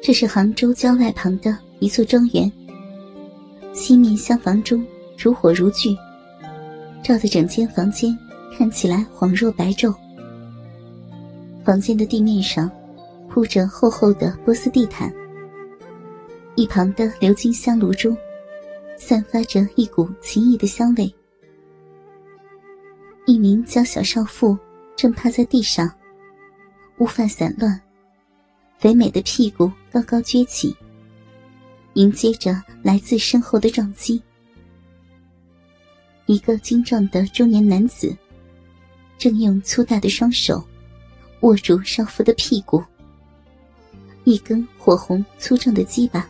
这是杭州郊外旁的一座庄园，西面厢房中如火如炬，照得整间房间看起来恍若白昼。房间的地面上铺着厚厚的波斯地毯，一旁的鎏金香炉中散发着一股奇异的香味。一名娇小少妇正趴在地上，乌发散乱。肥美的屁股高高撅起，迎接着来自身后的撞击。一个精壮的中年男子，正用粗大的双手握住少妇的屁股，一根火红粗壮的鸡巴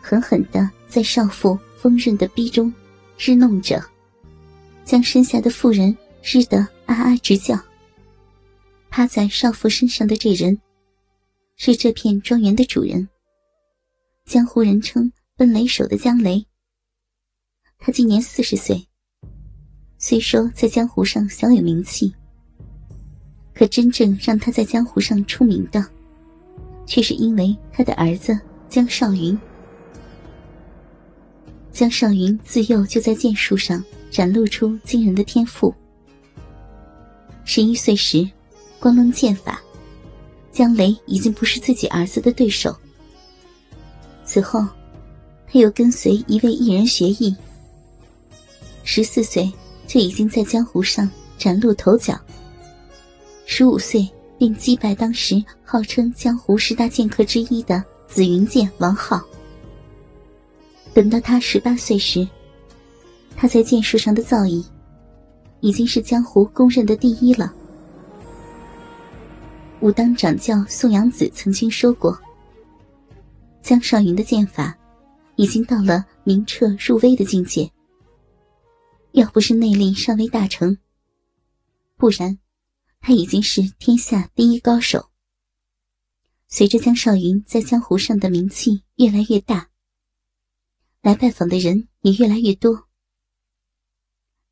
狠狠的在少妇丰润的逼中日弄着，将身下的妇人日得啊啊直叫。趴在少妇身上的这人。是这片庄园的主人，江湖人称“奔雷手”的江雷。他今年四十岁，虽说在江湖上小有名气，可真正让他在江湖上出名的，却是因为他的儿子江少云。江少云自幼就在剑术上展露出惊人的天赋，十一岁时，光论剑法。江雷已经不是自己儿子的对手。此后，他又跟随一位艺人学艺。十四岁就已经在江湖上崭露头角。十五岁便击败当时号称江湖十大剑客之一的紫云剑王浩。等到他十八岁时，他在剑术上的造诣，已经是江湖公认的第一了。武当掌教宋阳子曾经说过：“江少云的剑法已经到了明彻入微的境界。要不是内力尚未大成，不然他已经是天下第一高手。”随着江少云在江湖上的名气越来越大，来拜访的人也越来越多。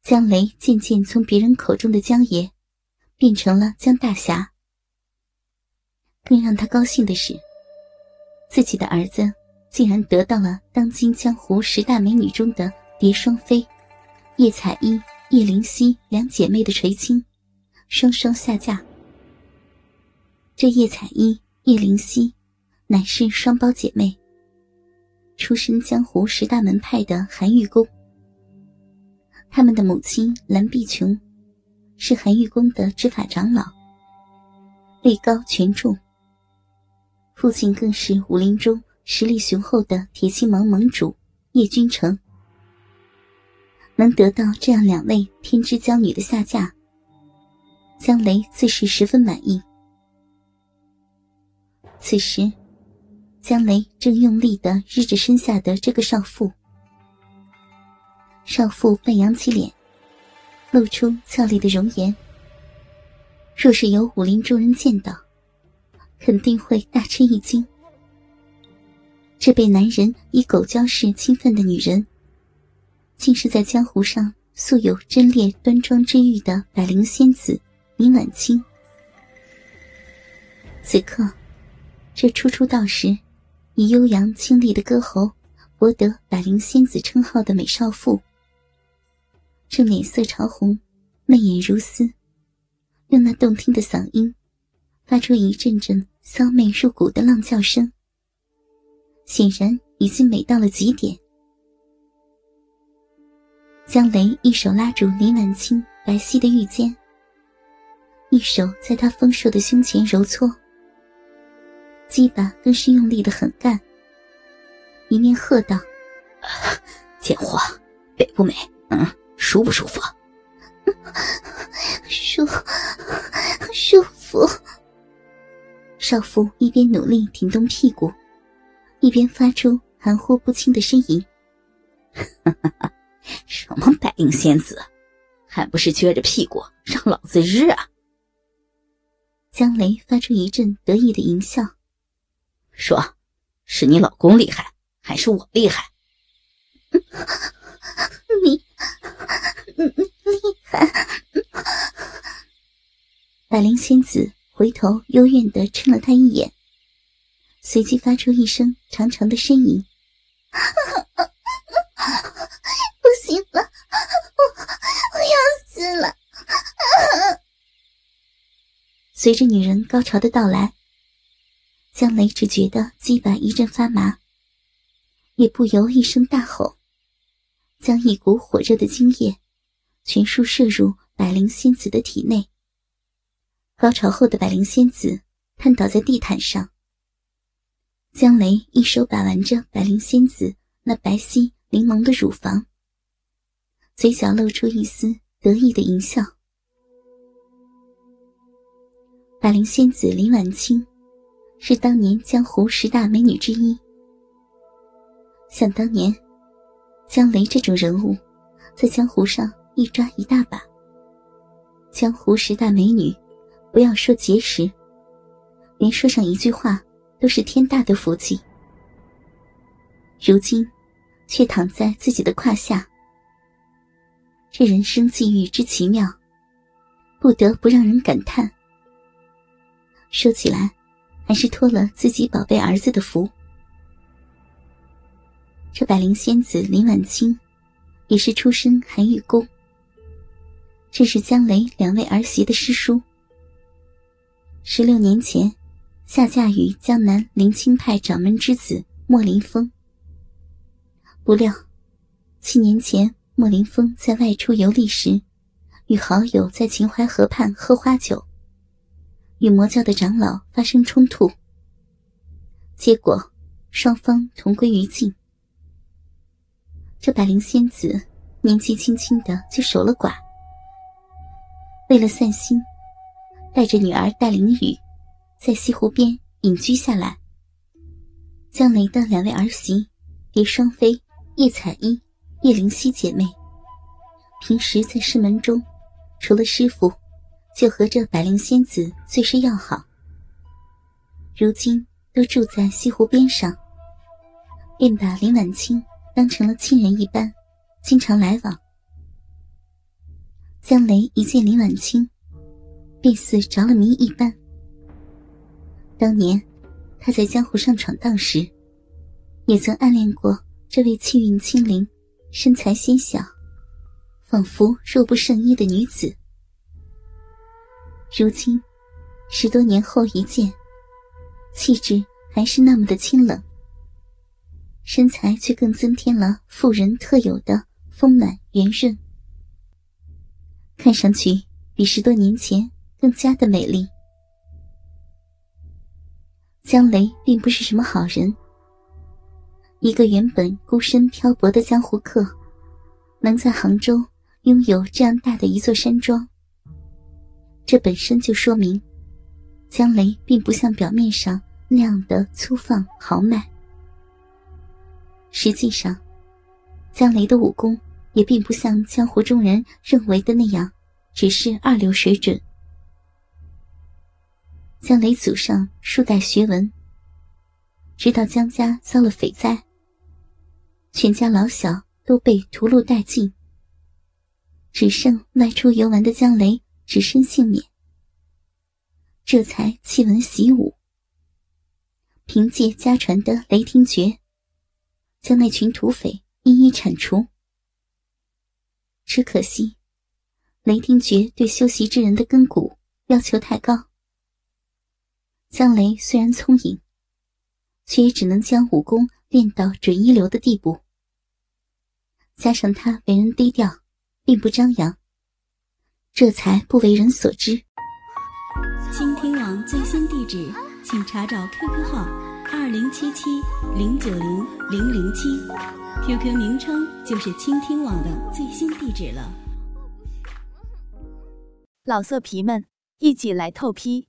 江雷渐渐从别人口中的江爷，变成了江大侠。更让他高兴的是，自己的儿子竟然得到了当今江湖十大美女中的蝶双飞叶彩衣、叶灵犀两姐妹的垂青，双双下嫁。这叶彩衣、叶灵犀乃是双胞姐妹，出身江湖十大门派的韩玉宫。他们的母亲蓝碧琼是韩玉宫的执法长老，位高权重。父亲更是武林中实力雄厚的铁青盟盟主叶君成，能得到这样两位天之娇女的下嫁，江雷自是十分满意。此时，江雷正用力的日着身下的这个少妇，少妇半扬起脸，露出俏丽的容颜。若是有武林中人见到，肯定会大吃一惊。这被男人以狗交式侵犯的女人，竟是在江湖上素有贞烈端庄之誉的百灵仙子林婉清。此刻，这初出道时以悠扬清丽的歌喉博得百灵仙子称号的美少妇，正脸色潮红，媚眼如丝，用那动听的嗓音。发出一阵阵骚媚入骨的浪叫声，显然已经美到了极点。江雷一手拉住林婉清白皙的玉肩，一手在她丰硕的胸前揉搓，鸡巴更是用力的很干，一面喝道：“ 贱货，美不美？嗯，舒不舒服？舒，舒服。”少妇一边努力挺动屁股，一边发出含糊不清的呻吟：“ 什么百灵仙子，还不是撅着屁股让老子日啊！”江雷发出一阵得意的淫笑，说：“是你老公厉害，还是我厉害？” 你，厉害！百灵仙子回头幽怨的嗔了他一眼，随即发出一声长长的呻吟：“ 不行了，我我要死了！” 随着女人高潮的到来，江雷只觉得肌板一阵发麻，也不由一声大吼，将一股火热的精液全数射入百灵仙子的体内。高潮后的百灵仙子瘫倒在地毯上，江雷一手把玩着百灵仙子那白皙玲珑的乳房，嘴角露出一丝得意的淫笑。百灵仙子林婉清，是当年江湖十大美女之一。想当年，江雷这种人物，在江湖上一抓一大把。江湖十大美女，不要说结识，连说上一句话都是天大的福气。如今，却躺在自己的胯下，这人生际遇之奇妙，不得不让人感叹。说起来，还是托了自己宝贝儿子的福。这百灵仙子林婉清，也是出身寒玉宫。这是江雷两位儿媳的师叔。十六年前，下嫁于江南灵清派掌门之子莫林峰。不料，七年前莫林峰在外出游历时，与好友在秦淮河畔喝花酒。与魔教的长老发生冲突，结果双方同归于尽。这百灵仙子年纪轻轻的就守了寡，为了散心，带着女儿戴灵雨，在西湖边隐居下来。江雷的两位儿媳叶双飞、叶彩衣、叶灵溪姐妹，平时在师门中，除了师傅。就和这百灵仙子最是要好，如今都住在西湖边上，便把林婉清当成了亲人一般，经常来往。江雷一见林婉清，便似着了迷一般。当年他在江湖上闯荡时，也曾暗恋过这位气韵清灵、身材纤小，仿佛若不胜衣的女子。如今，十多年后一见，气质还是那么的清冷，身材却更增添了妇人特有的丰满圆润，看上去比十多年前更加的美丽。江雷并不是什么好人，一个原本孤身漂泊的江湖客，能在杭州拥有这样大的一座山庄。这本身就说明，江雷并不像表面上那样的粗放豪迈。实际上，江雷的武功也并不像江湖中人认为的那样，只是二流水准。江雷祖上数代学文，直到江家遭了匪灾，全家老小都被屠戮殆尽，只剩外出游玩的江雷。只身幸免，这才弃文习武，凭借家传的雷霆诀，将那群土匪一一铲除。只可惜，雷霆诀对修习之人的根骨要求太高。江雷虽然聪颖，却也只能将武功练到准一流的地步。加上他为人低调，并不张扬。这才不为人所知。倾听网最新地址，请查找 QQ 号二零七七零九零零零七，QQ 名称就是倾听网的最新地址了。老色皮们，一起来透批！